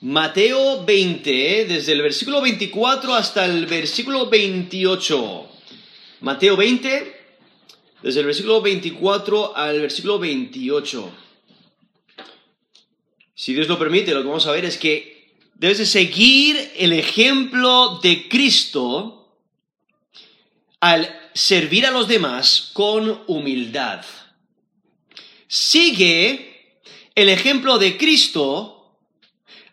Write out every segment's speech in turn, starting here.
Mateo 20, desde el versículo 24 hasta el versículo 28. Mateo 20, desde el versículo 24 al versículo 28. Si Dios lo permite, lo que vamos a ver es que debes de seguir el ejemplo de Cristo al servir a los demás con humildad. Sigue el ejemplo de Cristo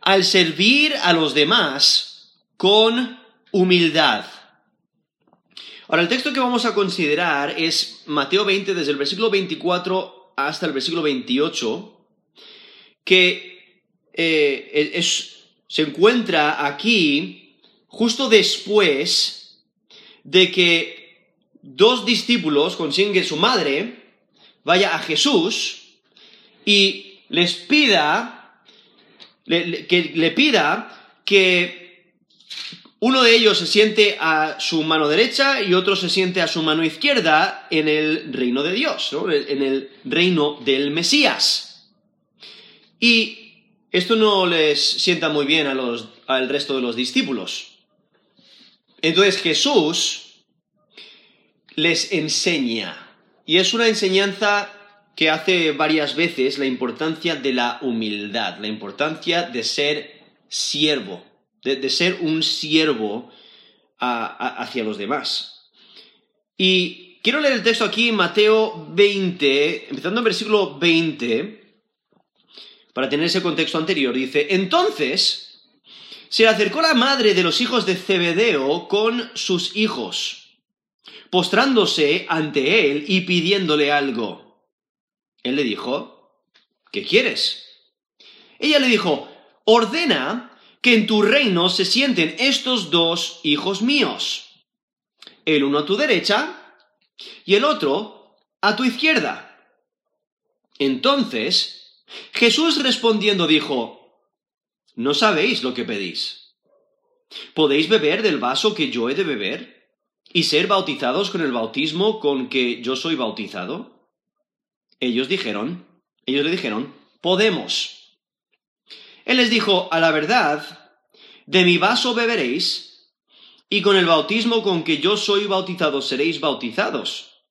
al servir a los demás con humildad. Ahora, el texto que vamos a considerar es Mateo 20, desde el versículo 24 hasta el versículo 28, que eh, se encuentra aquí justo después de que dos discípulos consiguen que su madre vaya a Jesús y les pida, que le pida que uno de ellos se siente a su mano derecha y otro se siente a su mano izquierda en el reino de Dios, en el reino del Mesías. Y esto no les sienta muy bien a los, al resto de los discípulos. Entonces Jesús les enseña, y es una enseñanza que hace varias veces la importancia de la humildad, la importancia de ser siervo de, ser un siervo hacia los demás. Y quiero leer el texto aquí Mateo 20, empezando en versículo 20, para tener ese contexto anterior. Dice, entonces se acercó la madre de los hijos de Zebedeo con sus hijos, postrándose ante él y pidiéndole algo. Él le dijo, ¿qué quieres? Ella le dijo, ordena que en tu reino se sienten estos dos hijos míos, el uno a tu derecha y el otro a tu izquierda. Entonces, Jesús respondiendo dijo, no sabéis lo que pedís. ¿Podéis beber del vaso que yo he de beber y ser bautizados con el bautismo con que yo soy bautizado? Ellos dijeron, ellos le dijeron, podemos. Él les dijo, a la verdad, de mi vaso beberéis, y con el bautismo con que yo soy bautizado seréis bautizados.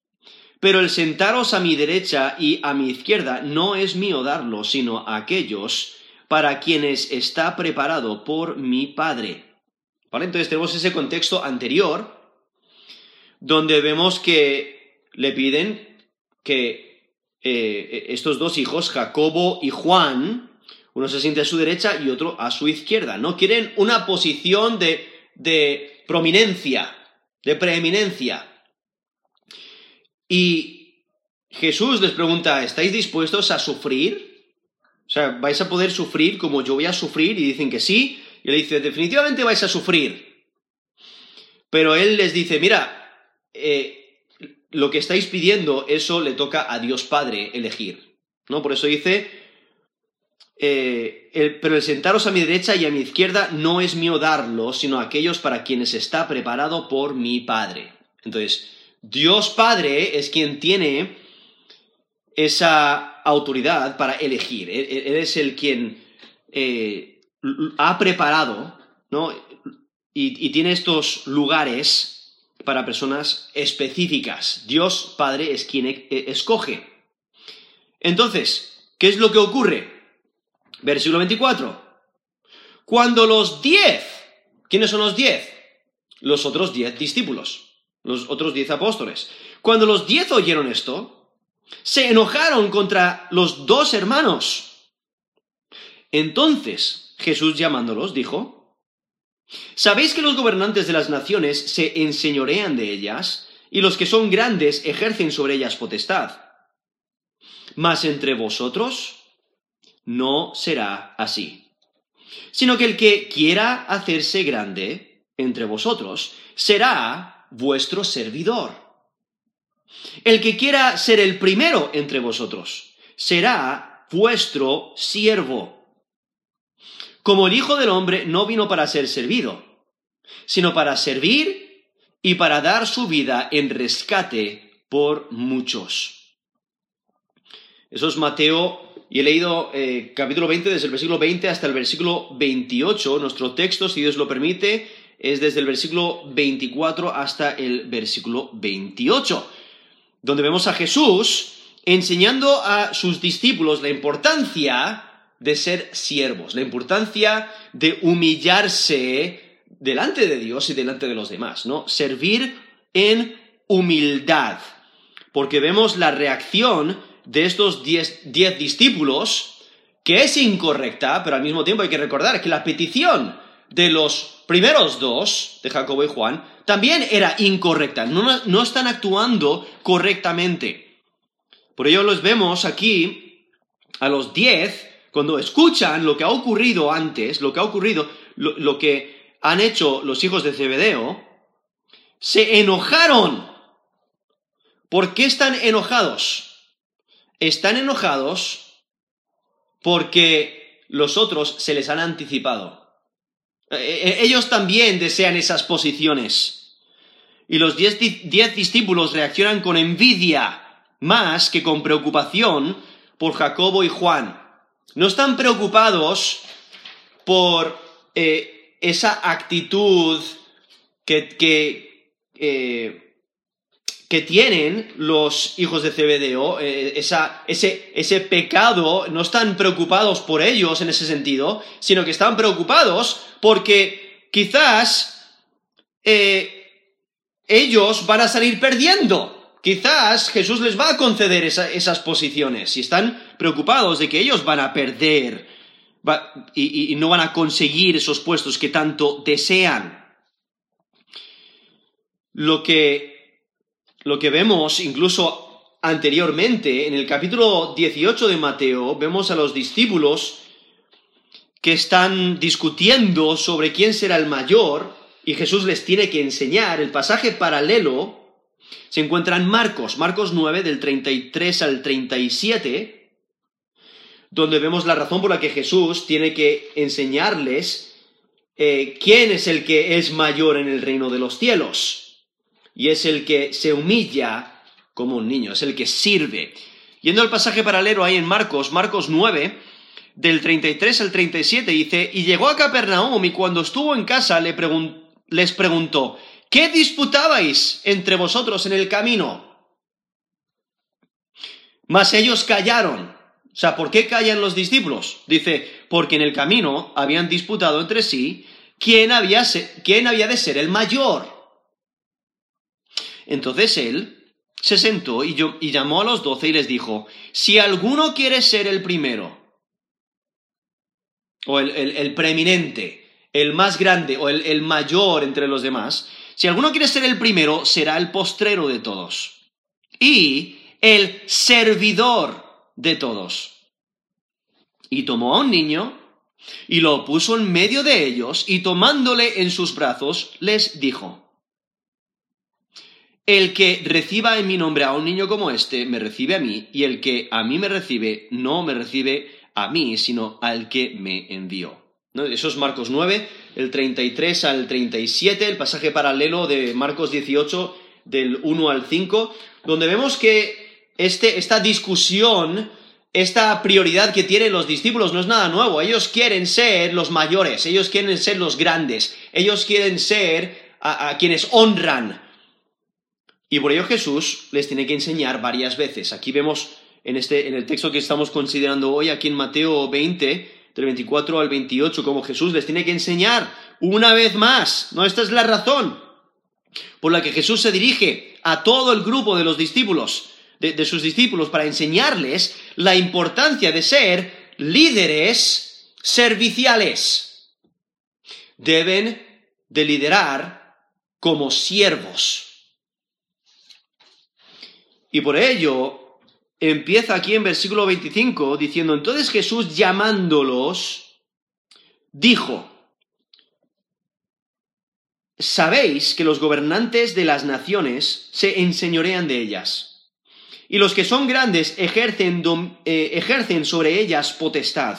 Pero el sentaros a mi derecha y a mi izquierda no es mío darlo, sino a aquellos para quienes está preparado por mi Padre. ¿Vale? Entonces tenemos ese contexto anterior, donde vemos que le piden que eh, estos dos hijos, Jacobo y Juan, uno se siente a su derecha y otro a su izquierda. No quieren una posición de, de prominencia, de preeminencia. Y Jesús les pregunta, ¿estáis dispuestos a sufrir? O sea, ¿vais a poder sufrir como yo voy a sufrir? Y dicen que sí. Y le dice, definitivamente vais a sufrir. Pero él les dice, mira, eh, lo que estáis pidiendo, eso le toca a Dios Padre elegir. ¿No? Por eso dice, eh, pero el sentaros a mi derecha y a mi izquierda no es mío darlo, sino aquellos para quienes está preparado por mi Padre. Entonces, Dios Padre es quien tiene esa autoridad para elegir. Él, es el quien eh, ha preparado, ¿no? Y tiene estos lugares para personas específicas. Dios Padre es quien e, escoge. Entonces, ¿qué es lo que ocurre? Versículo 24. Cuando los diez, ¿quiénes son los diez? Los otros diez discípulos, los otros diez apóstoles. Cuando los diez oyeron esto, se enojaron contra los dos hermanos. Entonces Jesús llamándolos dijo, ¿sabéis que los gobernantes de las naciones se enseñorean de ellas y los que son grandes ejercen sobre ellas potestad? Mas entre vosotros no será así, sino que el que quiera hacerse grande entre vosotros será vuestro servidor. El que quiera ser el primero entre vosotros será vuestro siervo. Como el Hijo del Hombre no vino para ser servido, sino para servir y para dar su vida en rescate por muchos. Eso es Mateo y he leído eh, capítulo 20 desde el versículo 20 hasta el versículo 28. Nuestro texto, si Dios lo permite, es desde el versículo 24 hasta el versículo 28, donde vemos a Jesús enseñando a sus discípulos la importancia de ser siervos, la importancia de humillarse delante de Dios y delante de los demás, ¿no? Servir en humildad, porque vemos la reacción de estos diez, discípulos, que es incorrecta, pero al mismo tiempo hay que recordar que la petición de los primeros dos, de Jacobo y Juan, también era incorrecta, no, no están actuando correctamente. Por ello los vemos aquí, a los diez, cuando escuchan lo que ha ocurrido antes, lo que ha ocurrido, lo, que han hecho los hijos de Zebedeo, se enojaron. ¿Por qué están enojados? están enojados porque los otros se les han anticipado. E, e, ellos también desean esas posiciones. Y los diez, discípulos reaccionan con envidia más que con preocupación por Jacobo y Juan. No están preocupados por eh, esa actitud que, eh, que tienen los hijos de Cebedeo, eh, ese, pecado, no están preocupados por ellos en ese sentido, sino que están preocupados porque quizás eh, ellos van a salir perdiendo. Quizás Jesús les va a conceder esas posiciones y están preocupados de que ellos van a perder y no van a conseguir esos puestos que tanto desean. Lo que lo que vemos incluso anteriormente, en el capítulo 18 de Mateo, vemos a los discípulos que están discutiendo sobre quién será el mayor y Jesús les tiene que enseñar. El pasaje paralelo se encuentra en Marcos, Marcos 9 del 33 al 37, donde vemos la razón por la que Jesús tiene que enseñarles eh, quién es el que es mayor en el reino de los cielos y es el que se humilla como un niño, es el que sirve. Yendo al pasaje paralelo ahí en Marcos, Marcos 9, del 33 al 37, dice, y llegó a Capernaum y cuando estuvo en casa le les preguntó, ¿qué disputabais entre vosotros en el camino? Mas ellos callaron. O sea, ¿por qué callan los discípulos? Dice, porque en el camino habían disputado entre sí quién había, quién había de ser el mayor. Entonces él se sentó y, llamó a los doce y les dijo, si alguno quiere ser el primero, o el, preeminente, el más grande o el, mayor entre los demás, si alguno quiere ser el primero, será el postrero de todos y el servidor de todos. Y tomó a un niño y lo puso en medio de ellos y tomándole en sus brazos les dijo, el que reciba en mi nombre a un niño como este, me recibe a mí, y el que a mí me recibe, no me recibe a mí, sino al que me envió. Eso es Marcos 9, el 33 al 37, el pasaje paralelo de Marcos 18, del 1 al 5, donde vemos que este, esta discusión, esta prioridad que tienen los discípulos no es nada nuevo. Ellos quieren ser los mayores, ellos quieren ser los grandes, ellos quieren ser a quienes honran, y por ello Jesús les tiene que enseñar varias veces. Aquí vemos en, este, en el texto que estamos considerando hoy, aquí en Mateo 20, del 24 al 28, como Jesús les tiene que enseñar una vez más. No, esta es la razón por la que Jesús se dirige a todo el grupo de los discípulos, de sus discípulos, para enseñarles la importancia de ser líderes serviciales. Deben de liderar como siervos. Y por ello empieza aquí en versículo 25 diciendo, entonces Jesús llamándolos, dijo, sabéis que los gobernantes de las naciones se enseñorean de ellas, y los que son grandes ejercen, eh, ejercen sobre ellas potestad.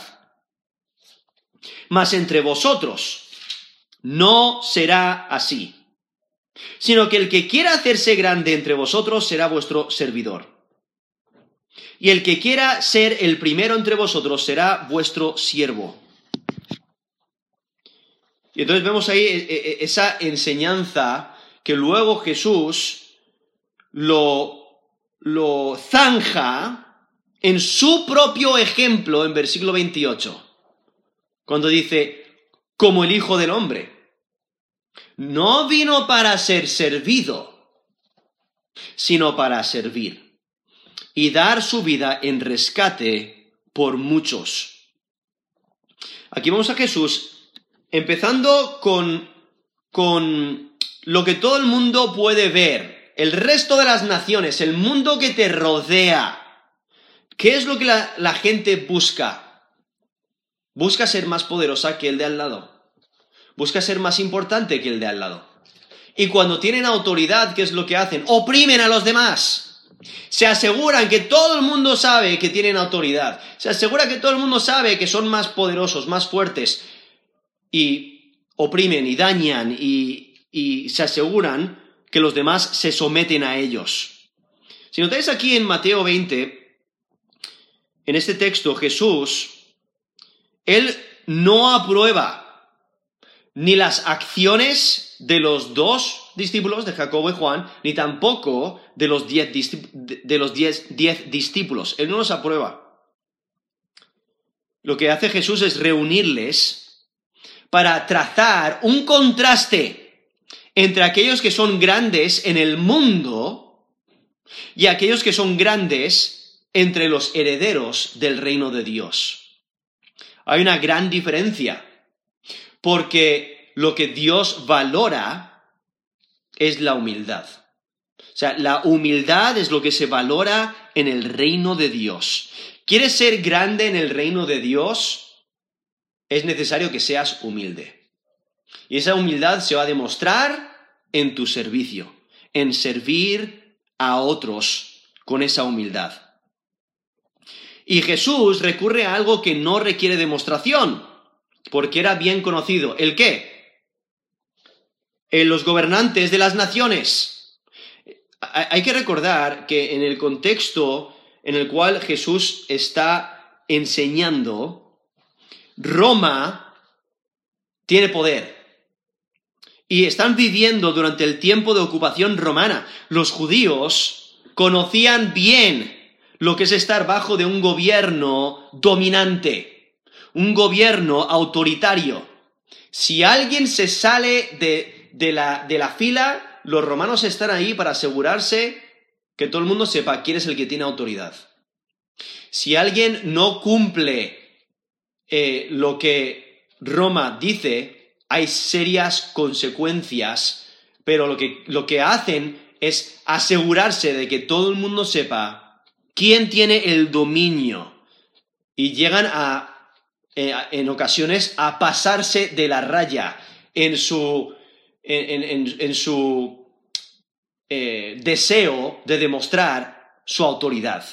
Mas entre vosotros no será así sino que el que quiera hacerse grande entre vosotros será vuestro servidor. y el que quiera ser el primero entre vosotros será vuestro siervo. Y entonces vemos ahí eh, eh, esa enseñanza que luego Jesús lo, lo zanja en su propio ejemplo en versículo 28, cuando dice, como el Hijo del Hombre. No vino para ser servido, sino para servir y dar su vida en rescate por muchos. Aquí vamos a Jesús empezando con, con lo que todo el mundo puede ver, el resto de las naciones, el mundo que te rodea. ¿Qué es lo que la, gente busca? Busca ser más poderosa que el de al lado. Busca ser más importante que el de al lado. Y cuando tienen autoridad, ¿qué es lo que hacen? Oprimen a los demás. Se aseguran que todo el mundo sabe que tienen autoridad. Se asegura que todo el mundo sabe que son más poderosos, más fuertes. Y oprimen y dañan y se aseguran que los demás se someten a ellos. Si notáis aquí en Mateo 20, en este texto, Jesús, Él no aprueba ni las acciones de los dos discípulos de Jacobo y Juan, ni tampoco de los diez, de los diez, discípulos. Él no los aprueba. Lo que hace Jesús es reunirles para trazar un contraste entre aquellos que son grandes en el mundo y aquellos que son grandes entre los herederos del reino de Dios. Hay una gran diferencia porque lo que Dios valora es la humildad. O sea, la humildad es lo que se valora en el reino de Dios. ¿Quieres ser grande en el reino de Dios? Es necesario que seas humilde. Y esa humildad se va a demostrar en tu servicio, en servir a otros con esa humildad. Y Jesús recurre a algo que no requiere demostración, porque era bien conocido. ¿El qué? En los gobernantes de las naciones. Hay que recordar que en el contexto en el cual Jesús está enseñando, Roma tiene poder. Y están viviendo durante el tiempo de ocupación romana. Los judíos conocían bien lo que es estar bajo de un gobierno dominante un gobierno autoritario. Si alguien se sale de, la, de la fila, los romanos están ahí para asegurarse que todo el mundo sepa quién es el que tiene autoridad. Si alguien no cumple eh, lo que Roma dice, hay serias consecuencias, pero lo que, lo que hacen es asegurarse de que todo el mundo sepa quién tiene el dominio y llegan a eh, en ocasiones a pasarse de la raya en su, en, su eh, deseo de demostrar su autoridad.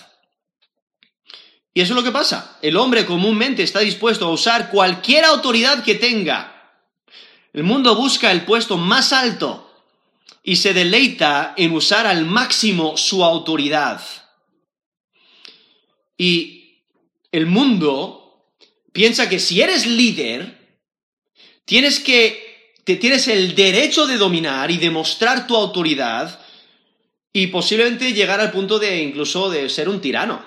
Y eso es lo que pasa. El hombre comúnmente está dispuesto a usar cualquier autoridad que tenga. El mundo busca el puesto más alto y se deleita en usar al máximo su autoridad. Y el mundo piensa que si eres líder, tienes que, te tienes el derecho de dominar y demostrar tu autoridad y posiblemente llegar al punto de incluso de ser un tirano.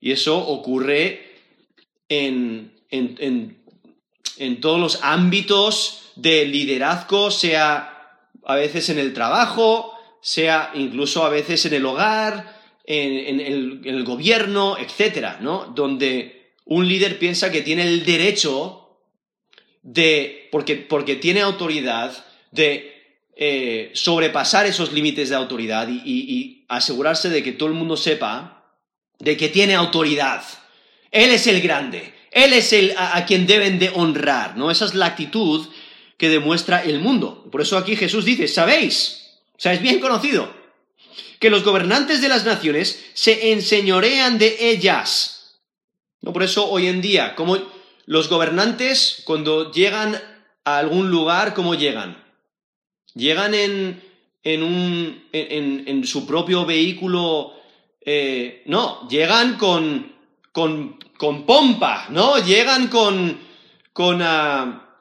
Y eso ocurre en, en, en todos los ámbitos de liderazgo, sea a veces en el trabajo, sea incluso a veces en el hogar, en, el, en el, gobierno, etcétera, ¿no? Donde un líder piensa que tiene el derecho de, porque, porque tiene autoridad, de eh, sobrepasar esos límites de autoridad y, asegurarse de que todo el mundo sepa de que tiene autoridad. Él es el grande, él es el a, quien deben de honrar, ¿no? Esa es la actitud que demuestra el mundo. Por eso aquí Jesús dice, ¿sabéis? O sea, es bien conocido que los gobernantes de las naciones se enseñorean de ellas ¿No? Por eso hoy en día, como los gobernantes cuando llegan a algún lugar, ¿cómo llegan? Llegan en, en, un, en, su propio vehículo eh, no, llegan con, con, con, pompa, ¿no? Llegan con, con ah,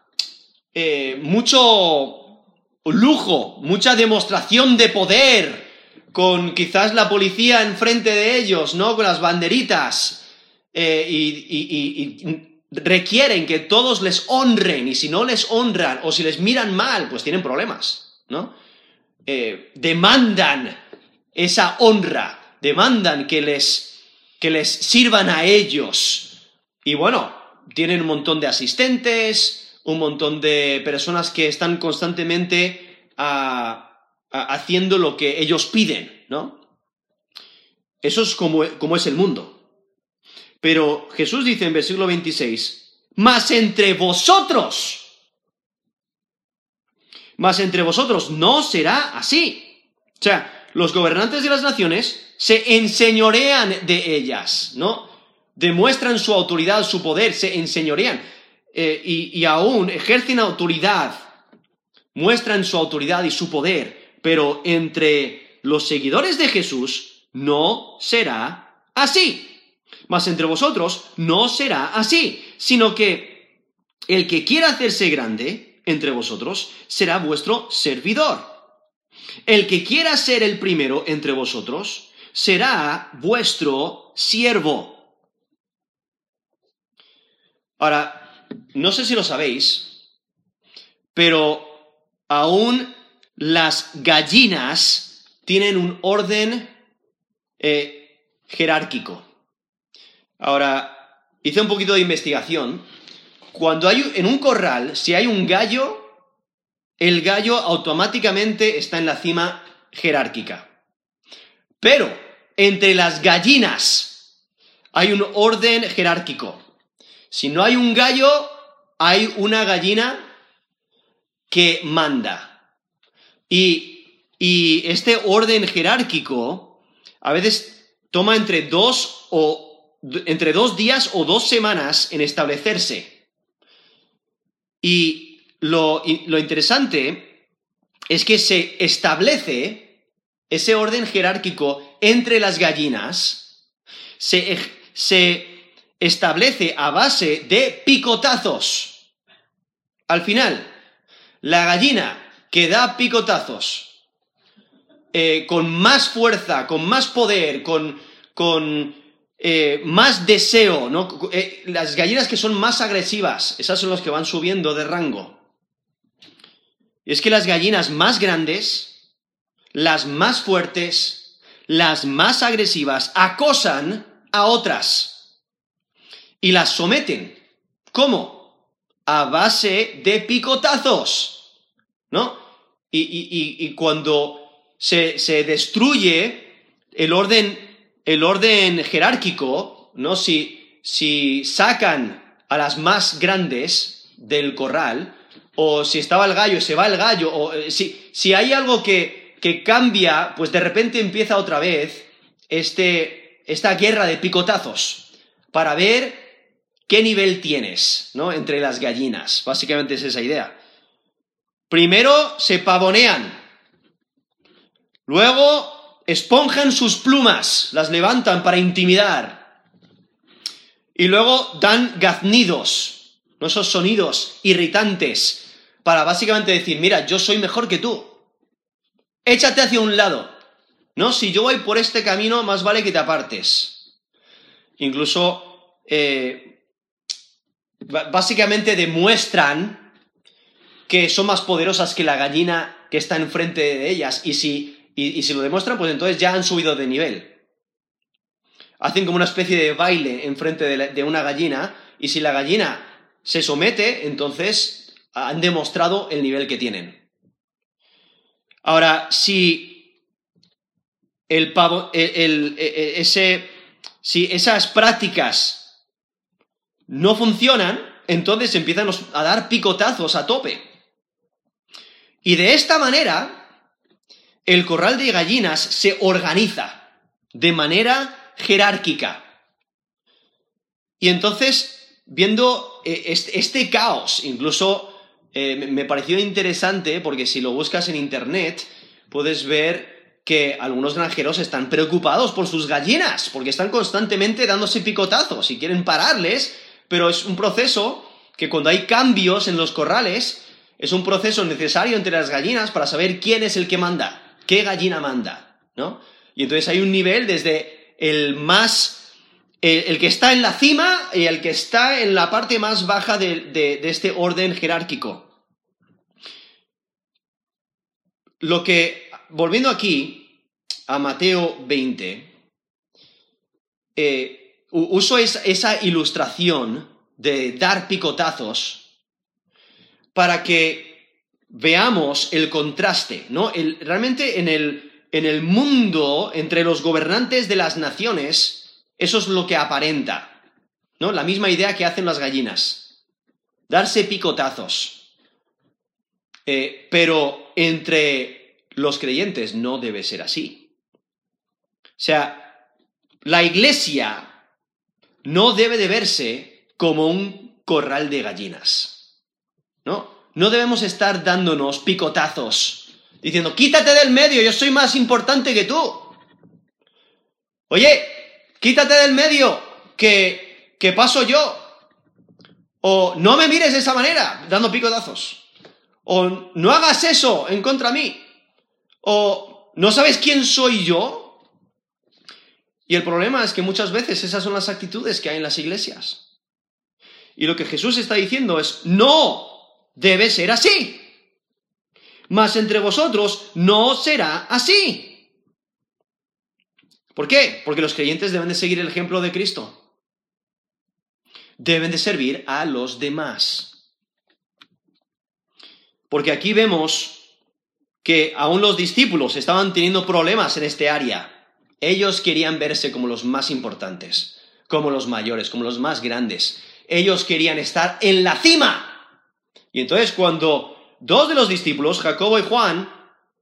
eh, mucho lujo, mucha demostración de poder, con quizás la policía enfrente de ellos, ¿no? Con las banderitas, eh, y requieren que todos les honren y si no les honran o si les miran mal, pues tienen problemas, ¿no? Eh, demandan esa honra, demandan que les, que les sirvan a ellos. Y bueno, tienen un montón de asistentes, un montón de personas que están constantemente haciendo lo que ellos piden, ¿no? Eso es como, como es el mundo. Pero Jesús dice en versículo 26, mas entre vosotros, mas entre vosotros no será así. O sea, los gobernantes de las naciones se enseñorean de ellas, ¿no? Demuestran su autoridad, su poder, se enseñorean. Eh, y, y aún ejercen autoridad, muestran su autoridad y su poder, pero entre los seguidores de Jesús no será así. Mas entre vosotros no será así, sino que el que quiera hacerse grande entre vosotros será vuestro servidor. El que quiera ser el primero entre vosotros será vuestro siervo. Ahora, no sé si lo sabéis, pero aún las gallinas tienen un orden eh, jerárquico. Ahora, hice un poquito de investigación. Cuando hay en un corral, si hay un gallo, el gallo automáticamente está en la cima jerárquica. Pero entre las gallinas hay un orden jerárquico. Si no hay un gallo, hay una gallina que manda. Y, y este orden jerárquico a veces toma entre dos o entre dos días o dos semanas en establecerse. Y lo, interesante es que se establece ese orden jerárquico entre las gallinas, se, se establece a base de picotazos. Al final, la gallina que da picotazos eh, con más fuerza, con más poder, con, con eh, más deseo. Eh, las gallinas que son más agresivas, esas son las que van subiendo de rango. Y es que las gallinas más grandes, las más fuertes, las más agresivas, acosan a otras y las someten. ¿Cómo? A base de picotazos, ¿no? Y, cuando se, se destruye el orden el orden jerárquico, ¿no? Si, si sacan a las más grandes del corral, o si estaba el gallo, se va el gallo, o eh, si, si hay algo que, que, cambia, pues de repente empieza otra vez este, esta guerra de picotazos para ver qué nivel tienes, ¿no? Entre las gallinas. Básicamente es esa idea. Primero se pavonean. Luego esponjan sus plumas, las levantan para intimidar. Y luego dan gaznidos, ¿no? esos sonidos irritantes, para básicamente decir, mira, yo soy mejor que tú. Échate hacia un lado. No, si yo voy por este camino, más vale que te apartes. Incluso, eh, básicamente demuestran que son más poderosas que la gallina que está enfrente de ellas. Y si y, si lo demuestran, pues entonces ya han subido de nivel. Hacen como una especie de baile enfrente de, de una gallina y si la gallina se somete, entonces han demostrado el nivel que tienen. Ahora, si el pavo, el, ese, si esas prácticas no funcionan, entonces empiezan a dar picotazos a tope. Y de esta manera, el corral de gallinas se organiza de manera jerárquica. Y entonces, viendo eh, este, caos, incluso eh, me pareció interesante porque si lo buscas en internet, puedes ver que algunos granjeros están preocupados por sus gallinas, porque están constantemente dándose picotazos y quieren pararles, pero es un proceso que cuando hay cambios en los corrales, es un proceso necesario entre las gallinas para saber quién es el que manda, qué gallina manda, ¿no? Y entonces hay un nivel desde el más, el, que está en la cima y el que está en la parte más baja de este orden jerárquico. Lo que, volviendo aquí a Mateo 20, eh, uso esa ilustración de dar picotazos para que veamos el contraste, ¿no? realmente en el, en el mundo, entre los gobernantes de las naciones, eso es lo que aparenta, ¿no? La misma idea que hacen las gallinas, darse picotazos. Eh, pero entre los creyentes no debe ser así. O sea, la iglesia no debe de verse como un corral de gallinas. ¿No? No debemos estar dándonos picotazos, diciendo, quítate del medio, yo soy más importante que tú. Oye, quítate del medio, que, paso yo. O no me mires de esa manera, dando picotazos. O no hagas eso en contra mí. O no sabes quién soy yo. Y el problema es que muchas veces esas son las actitudes que hay en las iglesias. Y lo que Jesús está diciendo es, no debe ser así. Mas entre vosotros no será así. ¿Por qué? Porque los creyentes deben de seguir el ejemplo de Cristo. Deben de servir a los demás. Porque aquí vemos que aún los discípulos estaban teniendo problemas en este área. Ellos querían verse como los más importantes, como los mayores, como los más grandes. Ellos querían estar en la cima. Y entonces cuando dos de los discípulos, Jacobo y Juan,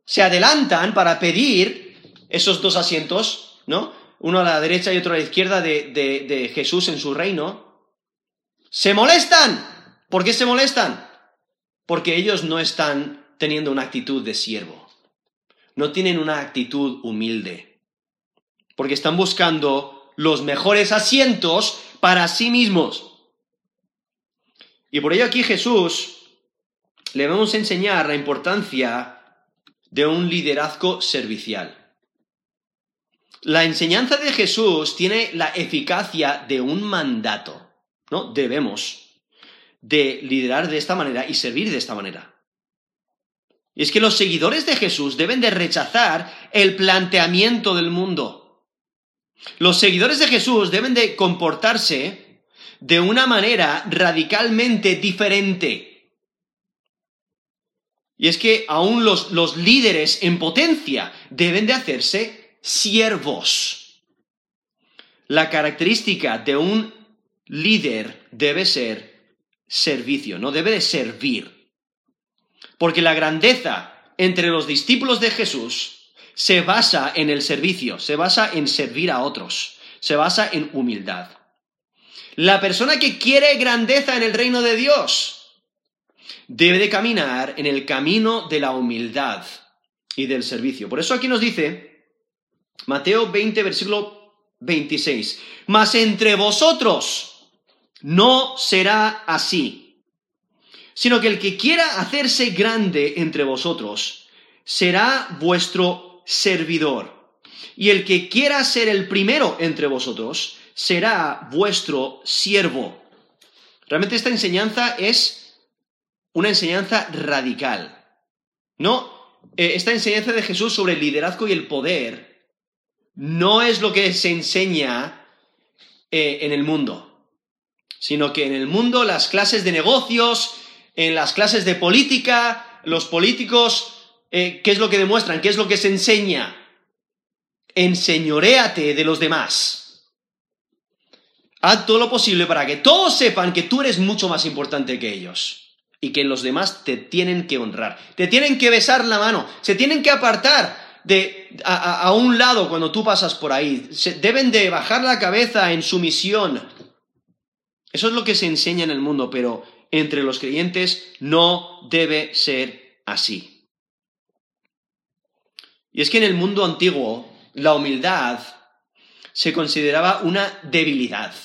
se adelantan para pedir esos dos asientos, ¿no? Uno a la derecha y otro a la izquierda de, de Jesús en su reino, se molestan. ¿Por qué se molestan? Porque ellos no están teniendo una actitud de siervo, no tienen una actitud humilde, porque están buscando los mejores asientos para sí mismos. Y por ello aquí Jesús le vamos a enseñar la importancia de un liderazgo servicial. La enseñanza de Jesús tiene la eficacia de un mandato, ¿no? Debemos de liderar de esta manera y servir de esta manera. Y es que los seguidores de Jesús deben de rechazar el planteamiento del mundo. Los seguidores de Jesús deben de comportarse de una manera radicalmente diferente. Y es que aún los, los líderes en potencia deben de hacerse siervos. La característica de un líder debe ser servicio, no debe de servir. Porque la grandeza entre los discípulos de Jesús se basa en el servicio, se basa en servir a otros, se basa en humildad. La persona que quiere grandeza en el reino de Dios debe de caminar en el camino de la humildad y del servicio. Por eso aquí nos dice Mateo 20, versículo 26, mas entre vosotros, no será así, sino que el que quiera hacerse grande entre vosotros será vuestro servidor, y el que quiera ser el primero entre vosotros será vuestro siervo. Realmente esta enseñanza es una enseñanza radical. No, eh, esta enseñanza de Jesús sobre el liderazgo y el poder no es lo que se enseña eh, en el mundo sino que en el mundo las clases de negocios, en las clases de política, los políticos, eh, ¿qué es lo que demuestran? ¿Qué es lo que se enseña? Enseñoréate de los demás. Haz todo lo posible para que todos sepan que tú eres mucho más importante que ellos y que los demás te tienen que honrar, te tienen que besar la mano, se tienen que apartar de a, un lado cuando tú pasas por ahí, deben de bajar la cabeza en sumisión eso es lo que se enseña en el mundo, pero entre los creyentes no debe ser así. Y es que en el mundo antiguo la humildad se consideraba una debilidad,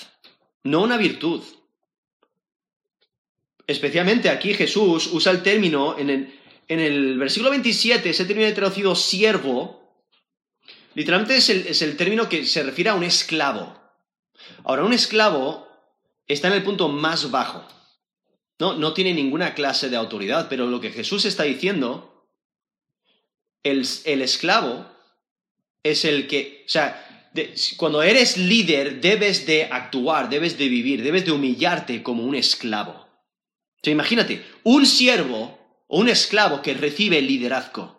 no una virtud. Especialmente aquí Jesús usa el término, en el, versículo 27, ese término traducido siervo, literalmente es el término que se refiere a un esclavo. Ahora, un esclavo está en el punto más bajo. No, no tiene ninguna clase de autoridad, pero lo que Jesús está diciendo, el, el esclavo es el que, o sea, cuando eres líder debes de actuar, debes de vivir, debes de humillarte como un esclavo. O sea, imagínate, un siervo o un esclavo que recibe liderazgo.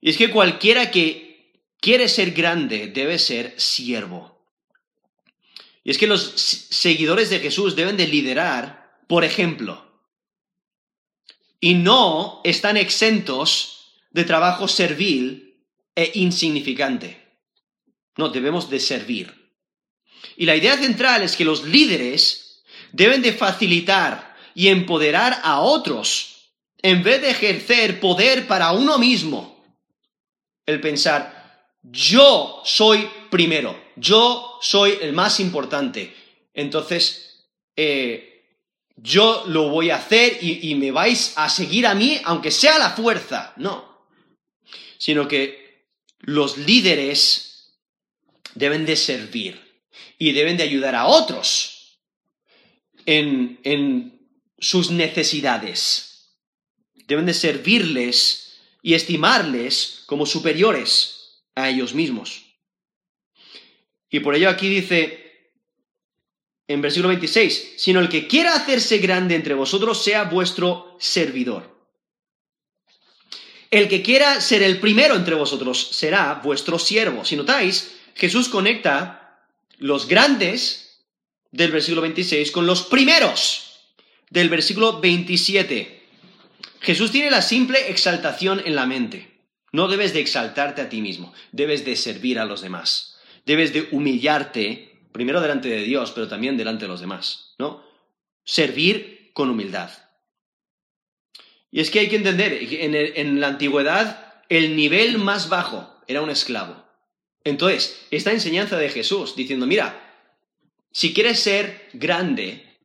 Y es que cualquiera que quiere ser grande debe ser siervo. Y es que los seguidores de Jesús deben de liderar, por ejemplo, y no están exentos de trabajo servil e insignificante. No, debemos de servir. Y la idea central es que los líderes deben de facilitar y empoderar a otros en vez de ejercer poder para uno mismo. El pensar, yo soy primero, yo soy el más importante. Entonces, eh, yo lo voy a hacer y, me vais a seguir a mí, aunque sea la fuerza. No. Sino que los líderes deben de servir y deben de ayudar a otros en, en sus necesidades. Deben de servirles y estimarles como superiores a ellos mismos. Y por ello aquí dice en versículo 26, sino el que quiera hacerse grande entre vosotros sea vuestro servidor. El que quiera ser el primero entre vosotros será vuestro siervo. Si notáis, Jesús conecta los grandes del versículo 26 con los primeros del versículo 27. Jesús tiene la simple exaltación en la mente. No debes de exaltarte a ti mismo, debes de servir a los demás debes de humillarte, primero delante de Dios, pero también delante de los demás, ¿no? Servir con humildad. Y es que hay que entender, en, en la antigüedad el nivel más bajo era un esclavo. Entonces, esta enseñanza de Jesús diciendo, mira, si quieres ser grande,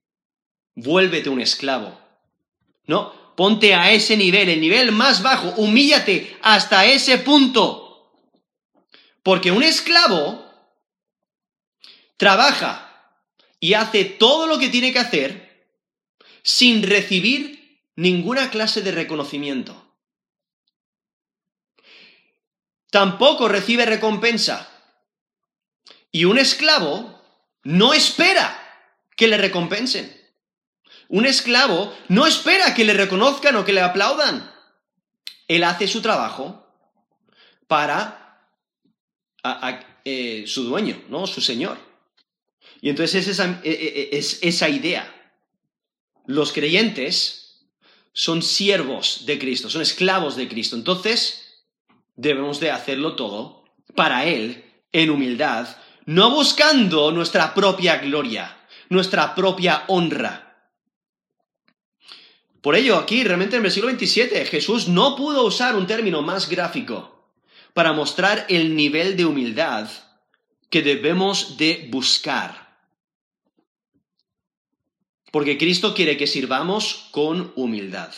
vuélvete un esclavo. No, ponte a ese nivel, el nivel más bajo, humíllate hasta ese punto. Porque un esclavo trabaja y hace todo lo que tiene que hacer sin recibir ninguna clase de reconocimiento. Tampoco recibe recompensa. Y un esclavo no espera que le recompensen. Un esclavo no espera que le reconozcan o que le aplaudan. Él hace su trabajo para eh, su dueño, ¿no? Su señor. Y entonces es esa, e, e, e, es esa idea. Los creyentes son siervos de Cristo, son esclavos de Cristo. Entonces, debemos de hacerlo todo para Él, en humildad, no buscando nuestra propia gloria, nuestra propia honra. Por ello, aquí realmente en el versículo 27, Jesús no pudo usar un término más gráfico para mostrar el nivel de humildad que debemos de buscar. Porque Cristo quiere que sirvamos con humildad.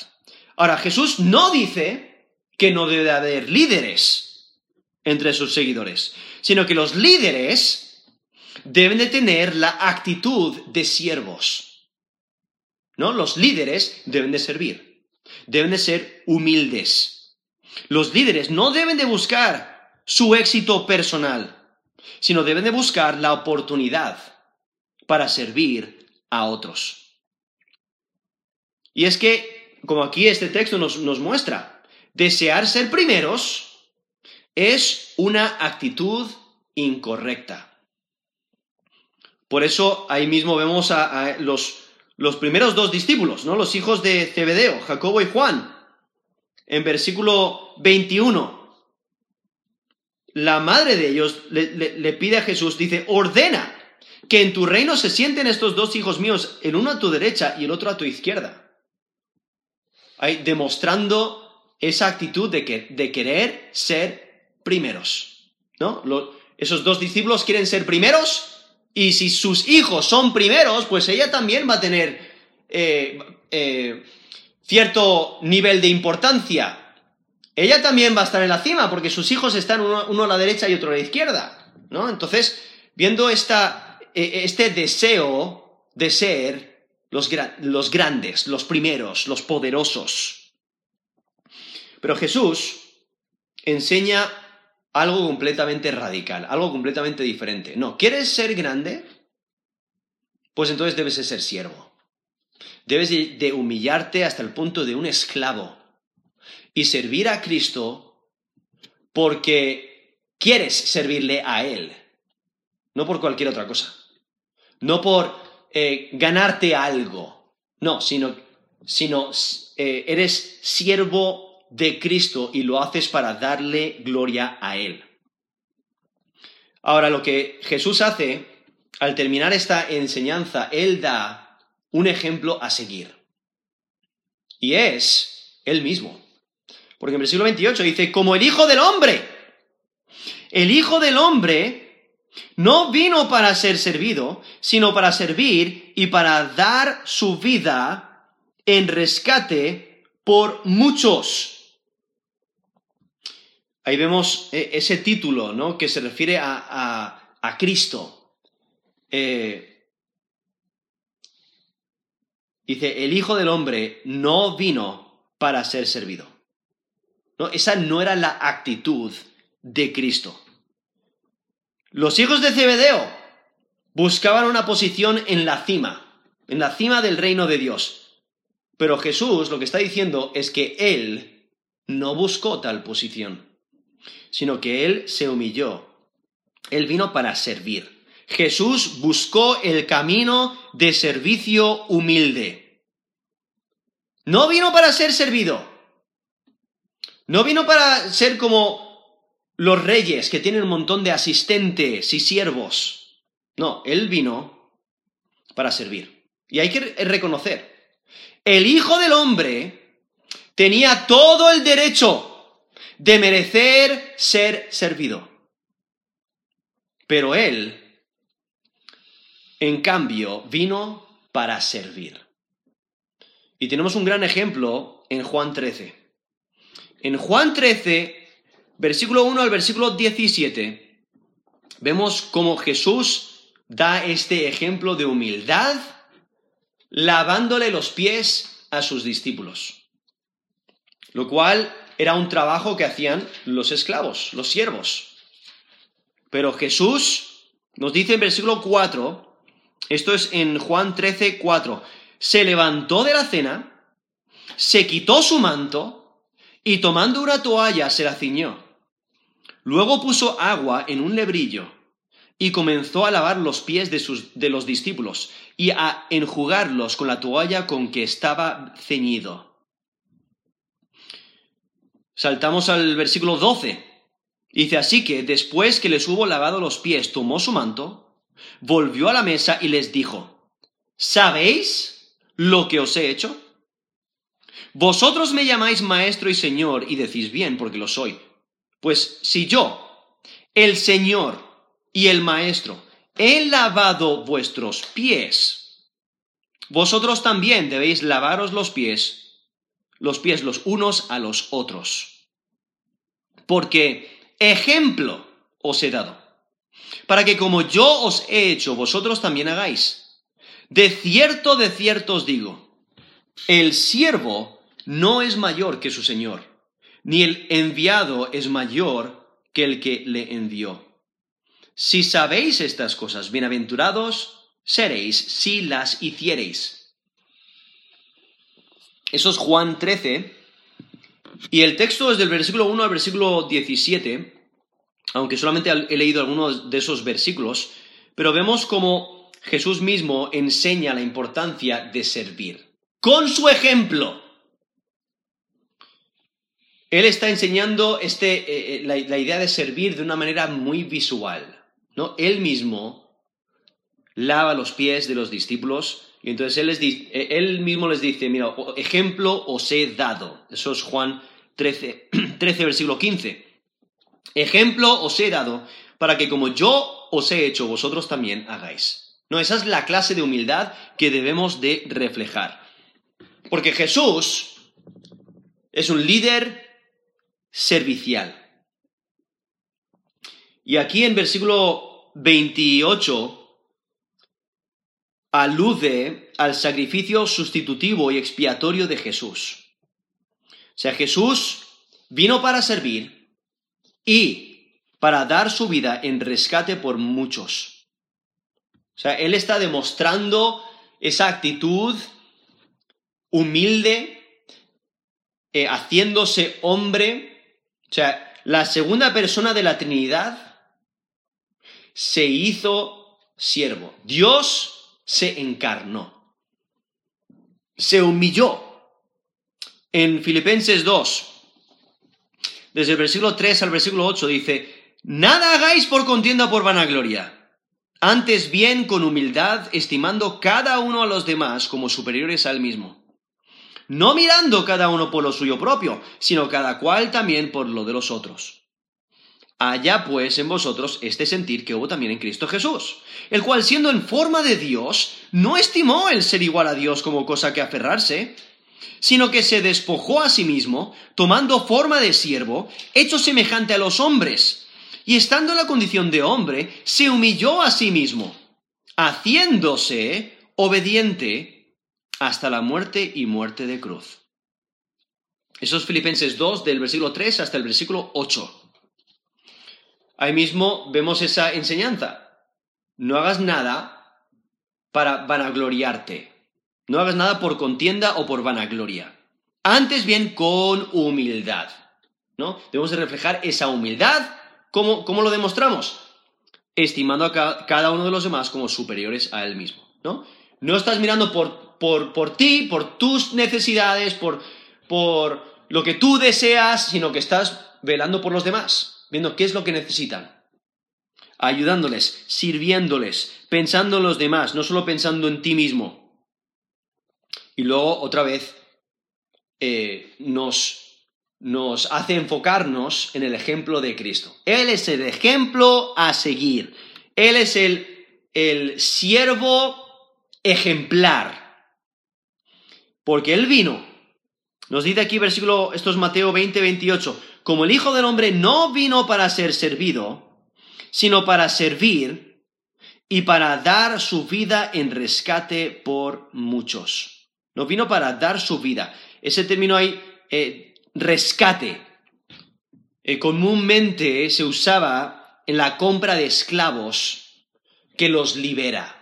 Ahora, Jesús no dice que no debe haber líderes entre sus seguidores, sino que los líderes deben de tener la actitud de siervos. ¿No? Los líderes deben de servir, deben de ser humildes. Los líderes no deben de buscar su éxito personal, sino deben de buscar la oportunidad para servir a otros. Y es que, como aquí este texto nos, muestra, desear ser primeros es una actitud incorrecta. Por eso ahí mismo vemos a, los, los, primeros dos discípulos, ¿no? Los hijos de Zebedeo, Jacobo y Juan. En versículo 21, la madre de ellos le, pide a Jesús, dice, ordena que en tu reino se sienten estos dos hijos míos, el uno a tu derecha y el otro a tu izquierda demostrando esa actitud de, que, de querer ser primeros. ¿No? esos dos discípulos quieren ser primeros y si sus hijos son primeros, pues ella también va a tener eh, eh, cierto nivel de importancia. Ella también va a estar en la cima porque sus hijos están uno, a la derecha y otro a la izquierda. ¿no? Entonces, viendo e, este deseo de ser los, grandes, los primeros, los poderosos. Pero Jesús enseña algo completamente radical, algo completamente diferente. No, ¿quieres ser grande? Pues entonces debes de ser siervo. Debes de humillarte hasta el punto de un esclavo y servir a Cristo porque quieres servirle a Él, no por cualquier otra cosa, no por eh, ganarte algo, no, sino, sino eh, eres siervo de Cristo y lo haces para darle gloria a Él. Ahora, lo que Jesús hace, al terminar esta enseñanza, Él da un ejemplo a seguir. Y es Él mismo. Porque en el versículo 28 dice, como el Hijo del Hombre. El Hijo del Hombre no vino para ser servido, sino para servir y para dar su vida en rescate por muchos. Ahí vemos eh, ese título, ¿no? Que se refiere a, Cristo. Eh, dice, el Hijo del Hombre no vino para ser servido. Esa no era la actitud de Cristo. Los hijos de Zebedeo buscaban una posición en la cima, en la cima del reino de Dios. Pero Jesús lo que está diciendo es que Él no buscó tal posición, sino que Él se humilló. Él vino para servir. Jesús buscó el camino de servicio humilde. No vino para ser servido, no vino para ser como los reyes que tienen un montón de asistentes y siervos. No, Él vino para servir. Y hay que reconocer, el Hijo del Hombre tenía todo el derecho de merecer ser servido. Pero Él, en cambio, vino para servir. Y tenemos un gran ejemplo en Juan 13. En Juan 13, versículo 1 al versículo 17, vemos cómo Jesús da este ejemplo de humildad lavándole los pies a sus discípulos, lo cual era un trabajo que hacían los esclavos, los siervos. Pero Jesús nos dice en versículo 4, esto es en Juan 13, 4, se levantó de la cena, se quitó su manto, y tomando una toalla se la ciñó. Luego puso agua en un lebrillo y comenzó a lavar los pies de, sus, de los discípulos y a enjugarlos con la toalla con que estaba ceñido. Saltamos al versículo 12. Dice así que después que les hubo lavado los pies, tomó su manto, volvió a la mesa y les dijo, ¿sabéis lo que os he hecho? Vosotros me llamáis maestro y señor y decís bien porque lo soy. Pues si yo, el señor y el maestro, he lavado vuestros pies, vosotros también debéis lavaros los pies, los pies los unos a los otros. Porque ejemplo os he dado, para que como yo os he hecho, vosotros también hagáis. De cierto, de cierto os digo, el siervo no es mayor que su Señor, ni el enviado es mayor que el que le envió. Si sabéis estas cosas, bienaventurados seréis si las hiciereis. Eso es Juan 13, y el texto es del versículo 1 al versículo 17, aunque solamente he leído algunos de esos versículos, pero vemos como Jesús mismo enseña la importancia de servir. Con su ejemplo. Él está enseñando este, eh, eh, la, idea de servir de una manera muy visual. ¿no? Él mismo lava los pies de los discípulos y entonces él, eh, él mismo les dice, mira, ejemplo os he dado. Eso es Juan 13, 13 versículo 15. Ejemplo os he dado para que como yo os he hecho, vosotros también hagáis. No, esa es la clase de humildad que debemos de reflejar. Porque Jesús es un líder servicial. Y aquí en versículo 28 alude al sacrificio sustitutivo y expiatorio de Jesús. O sea, Jesús vino para servir y para dar su vida en rescate por muchos. O sea, Él está demostrando esa actitud humilde, eh, haciéndose hombre. O sea, la segunda persona de la Trinidad se hizo siervo. Dios se encarnó. Se humilló. En Filipenses 2, desde el versículo 3 al versículo 8 dice, Nada hagáis por contienda por vanagloria. Antes bien con humildad, estimando cada uno a los demás como superiores al mismo. No mirando cada uno por lo suyo propio, sino cada cual también por lo de los otros. Haya pues en vosotros este sentir que hubo también en Cristo Jesús, el cual siendo en forma de Dios, no estimó el ser igual a Dios como cosa que aferrarse, sino que se despojó a sí mismo, tomando forma de siervo, hecho semejante a los hombres, y estando en la condición de hombre, se humilló a sí mismo, haciéndose obediente hasta la muerte y muerte de cruz. Esos Filipenses 2 del versículo 3 hasta el versículo 8. Ahí mismo vemos esa enseñanza. No hagas nada para vanagloriarte. No hagas nada por contienda o por vanagloria. Antes bien con humildad. ¿no? Debemos de reflejar esa humildad. ¿Cómo, cómo lo demostramos? Estimando a cada uno de los demás como superiores a él mismo. ¿no? No estás mirando por, por, por ti, por tus necesidades, por, por lo que tú deseas, sino que estás velando por los demás viendo qué es lo que necesitan, ayudándoles, sirviéndoles, pensando en los demás, no solo pensando en ti mismo. Y luego, otra vez, eh, nos, nos hace enfocarnos en el ejemplo de Cristo. Él es el ejemplo a seguir. Él es el, el siervo ejemplar. Porque Él vino. Nos dice aquí versículo, esto es Mateo 20, 28 como el Hijo del Hombre no vino para ser servido, sino para servir y para dar su vida en rescate por muchos. No vino para dar su vida. Ese término ahí, eh, rescate, eh, comúnmente se usaba en la compra de esclavos que los libera.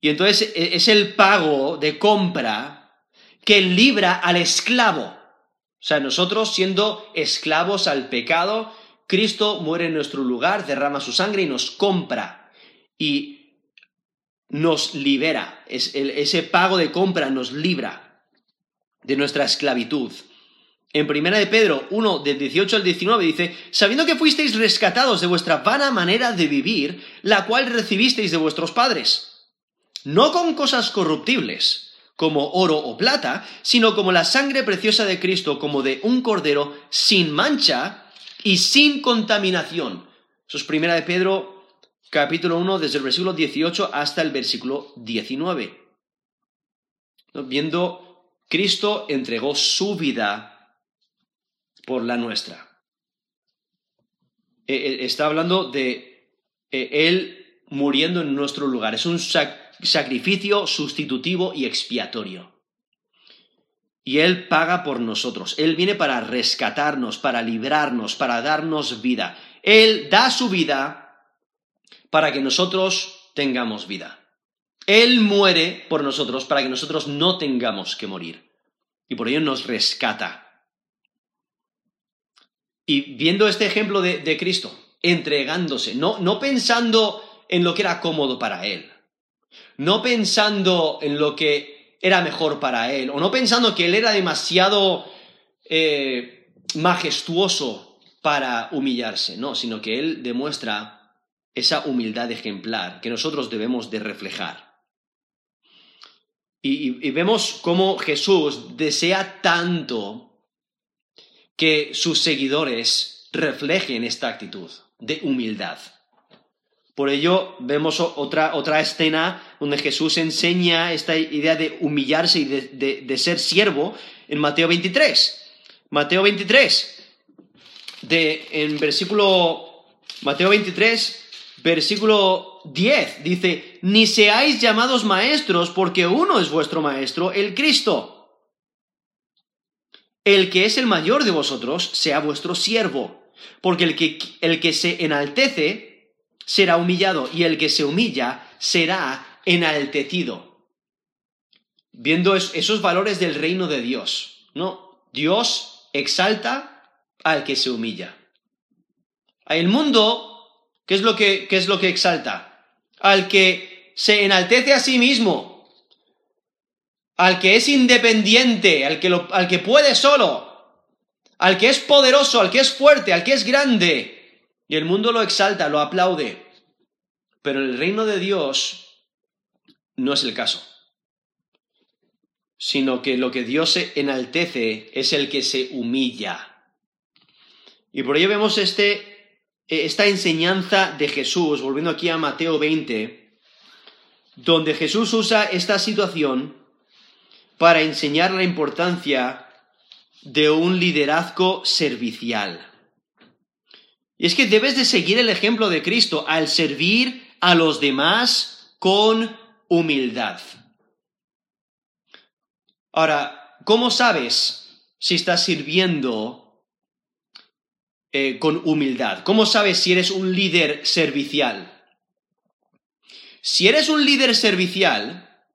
Y entonces e, es el pago de compra que libra al esclavo. O sea, nosotros siendo esclavos al pecado, Cristo muere en nuestro lugar, derrama su sangre y nos compra y nos libera. ese pago de compra nos libra de nuestra esclavitud. En 1 de Pedro 1, del 18 al 19 dice, sabiendo que fuisteis rescatados de vuestra vana manera de vivir, la cual recibisteis de vuestros padres, no con cosas corruptibles, como oro o plata, sino como la sangre preciosa de Cristo, como de un cordero sin mancha y sin contaminación. Eso es primera de Pedro, capítulo 1, desde el versículo 18 hasta el versículo 19. Viendo, Cristo entregó su vida por la nuestra. E, e, está hablando de e, Él muriendo en nuestro lugar. Es un sacrificio sacrificio sustitutivo y expiatorio. Y Él paga por nosotros. Él viene para rescatarnos, para librarnos, para darnos vida. Él da su vida para que nosotros tengamos vida. Él muere por nosotros para que nosotros no tengamos que morir. Y por ello nos rescata. Y viendo este ejemplo de, Cristo, entregándose, no, no pensando en lo que era cómodo para Él, no pensando en lo que era mejor para él, o no pensando que él era demasiado eh, majestuoso para humillarse, no, sino que él demuestra esa humildad ejemplar que nosotros debemos de reflejar. Y, vemos cómo Jesús desea tanto que sus seguidores reflejen esta actitud de humildad. Por ello vemos otra, otra escena donde Jesús enseña esta idea de humillarse y de, de ser siervo en Mateo 23. Mateo 23, de, en versículo, Mateo 23, versículo 10, dice, ni seáis llamados maestros porque uno es vuestro maestro, el Cristo. El que es el mayor de vosotros sea vuestro siervo, porque el que, el que se enaltece será humillado y el que se humilla será enaltecido. Viendo esos valores del reino de Dios, ¿no? Dios exalta al que se humilla. El mundo, ¿qué es lo que, qué es lo que exalta? Al que se enaltece a sí mismo, al que es independiente, al que, al que puede solo, al que es poderoso, al que es fuerte, al que es grande. Y el mundo lo exalta, lo aplaude. Pero el reino de Dios no es el caso sino que lo que Dios enaltece es el que se humilla. Y por ello vemos este, esta enseñanza de Jesús, volviendo aquí a Mateo 20, donde Jesús usa esta situación para enseñar la importancia de un liderazgo servicial. Y es que debes de seguir el ejemplo de Cristo al servir a los demás con humildad. Ahora, ¿cómo sabes si estás sirviendo eh, con humildad? ¿Cómo sabes si eres un líder servicial? Si eres un líder servicial,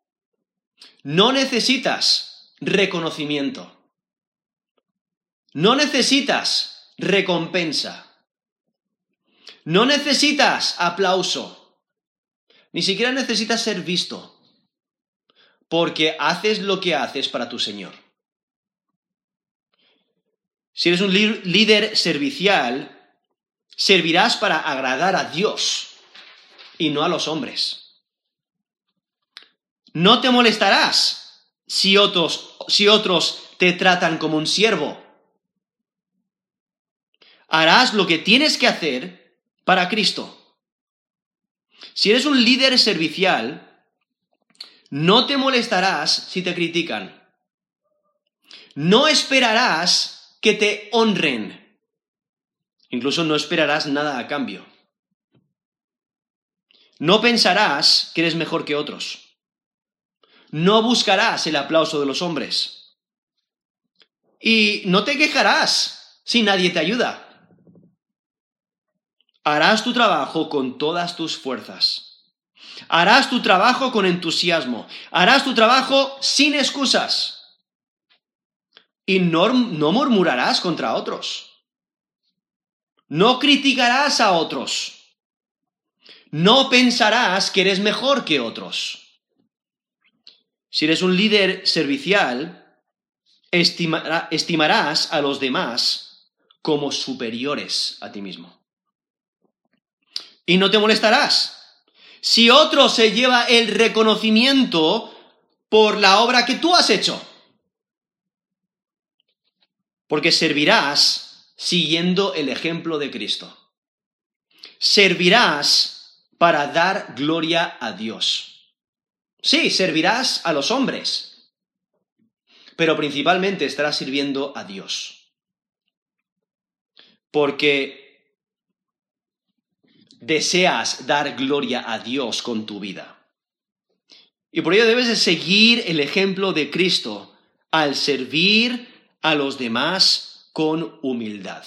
no necesitas reconocimiento. No necesitas recompensa. No necesitas aplauso. Ni siquiera necesitas ser visto porque haces lo que haces para tu Señor. Si eres un líder servicial, servirás para agradar a Dios y no a los hombres. No te molestarás si otros, si otros te tratan como un siervo. Harás lo que tienes que hacer para Cristo. Si eres un líder servicial, no te molestarás si te critican. No esperarás que te honren. Incluso no esperarás nada a cambio. No pensarás que eres mejor que otros. No buscarás el aplauso de los hombres. Y no te quejarás si nadie te ayuda. Harás tu trabajo con todas tus fuerzas Harás tu trabajo con entusiasmo. Harás tu trabajo sin excusas. Y no, murmurarás contra otros. No criticarás a otros. No pensarás que eres mejor que otros. Si eres un líder servicial, estimarás a los demás como superiores a ti mismo. Y no te molestarás si otro se lleva el reconocimiento por la obra que tú has hecho. Porque servirás siguiendo el ejemplo de Cristo. Servirás para dar gloria a Dios. Sí, servirás a los hombres, pero principalmente estarás sirviendo a Dios. Porque deseas dar gloria a Dios con tu vida. Y por ello debes de seguir el ejemplo de Cristo al servir a los demás con humildad.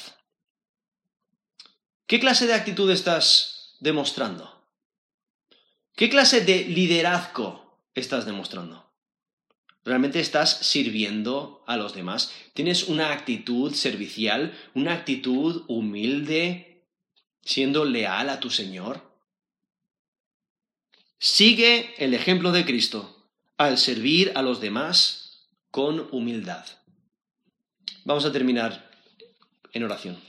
¿Qué clase de actitud estás demostrando? ¿Qué clase de liderazgo estás demostrando? ¿Realmente estás sirviendo a los demás? ¿Tienes una actitud servicial, una actitud humilde, siendo leal a tu Señor? Sigue el ejemplo de Cristo al servir a los demás con humildad. Vamos a terminar en oración.